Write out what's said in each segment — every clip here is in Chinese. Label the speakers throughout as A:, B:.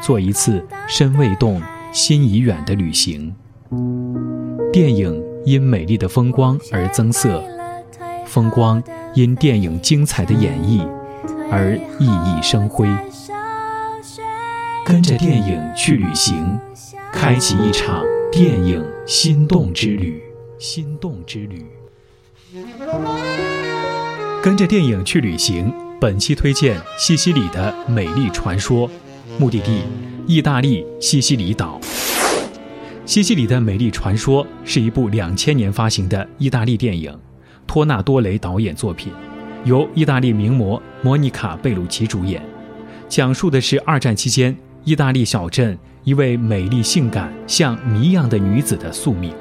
A: 做一次身未动，心已远的旅行。电影因美丽的风光而增色，风光因电影精彩的演绎而熠熠生辉。跟着电影去旅行，开启一场电影心动之旅。心动之旅。跟着电影去旅行，本期推荐西西里的美丽传说。目的地：意大利西西里岛。西西里的美丽传说是一部两千年发行的意大利电影，托纳多雷导演作品，由意大利名模莫妮卡·贝鲁奇主演，讲述的是二战期间意大利小镇一位美丽性感像谜一样的女子的宿命，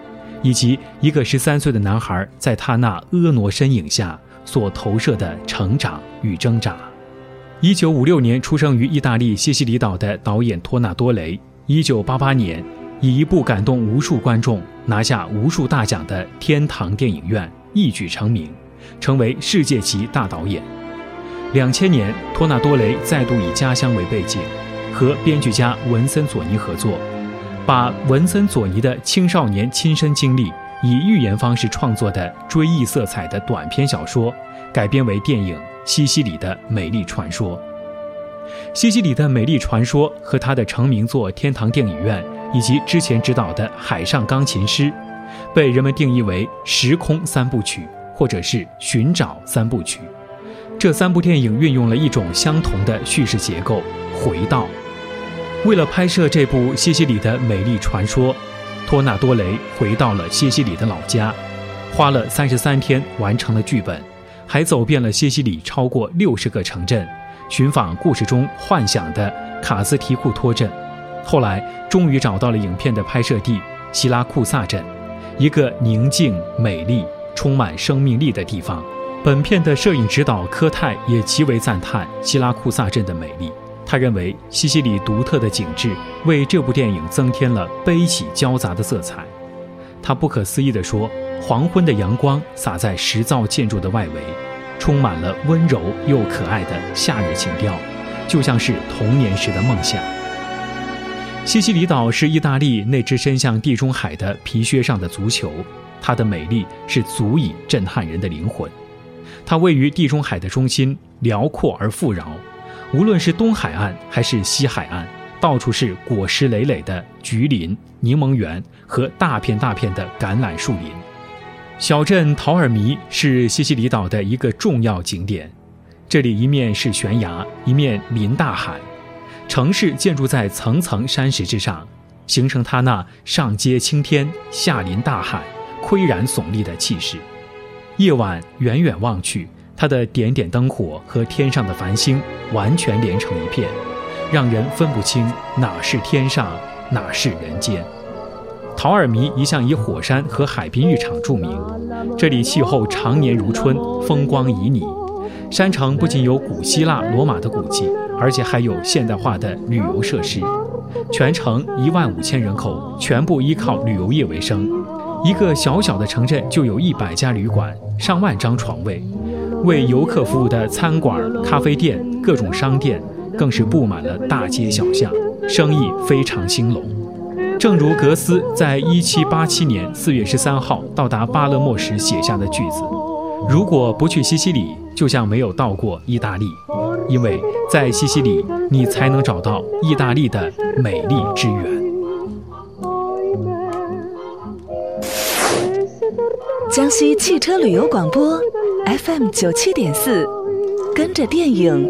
A: 以及一个十三岁的男孩在她那婀娜身影下所投射的成长与挣扎。一九五六年出生于意大利西西里岛的导演托纳多雷，一九八八年以一部感动无数观众、拿下无数大奖的《天堂电影院》一举成名，成为世界级大导演。两千年，托纳多雷再度以家乡为背景，和编剧家文森佐尼合作，把文森佐尼的青少年亲身经历以寓言方式创作的追忆色彩的短篇小说改编为电影。西西里的美丽传说，西西里的美丽传说和他的成名作《天堂电影院》以及之前执导的《海上钢琴师》，被人们定义为时空三部曲，或者是寻找三部曲。这三部电影运用了一种相同的叙事结构——回到。为了拍摄这部西西里的美丽传说，托纳多雷回到了西西里的老家，花了三十三天完成了剧本。还走遍了西西里超过六十个城镇，寻访故事中幻想的卡斯提库托镇。后来终于找到了影片的拍摄地希拉库萨镇，一个宁静、美丽、充满生命力的地方。本片的摄影指导科泰也极为赞叹希拉库萨镇的美丽。他认为西西里独特的景致为这部电影增添了悲喜交杂的色彩。他不可思议地说。黄昏的阳光洒在石造建筑的外围，充满了温柔又可爱的夏日情调，就像是童年时的梦想。西西里岛是意大利那只伸向地中海的皮靴上的足球，它的美丽是足以震撼人的灵魂。它位于地中海的中心，辽阔而富饶，无论是东海岸还是西海岸，到处是果实累累的橘林、柠檬园和大片大片的橄榄树林。小镇陶尔弥是西西里岛的一个重要景点，这里一面是悬崖，一面临大海，城市建筑在层层山石之上，形成它那上接青天、下临大海、岿然耸立的气势。夜晚远远望去，它的点点灯火和天上的繁星完全连成一片，让人分不清哪是天上，哪是人间。陶尔弥一向以火山和海滨浴场著名，这里气候常年如春，风光旖旎。山城不仅有古希腊、罗马的古迹，而且还有现代化的旅游设施。全城一万五千人口，全部依靠旅游业为生。一个小小的城镇就有一百家旅馆，上万张床位，为游客服务的餐馆、咖啡店、各种商店更是布满了大街小巷，生意非常兴隆。正如格斯在1787年4月13号到达巴勒莫时写下的句子：“如果不去西西里，就像没有到过意大利，因为在西西里，你才能找到意大利的美丽之源。”
B: 江西汽车旅游广播 FM 九七点四，跟着电影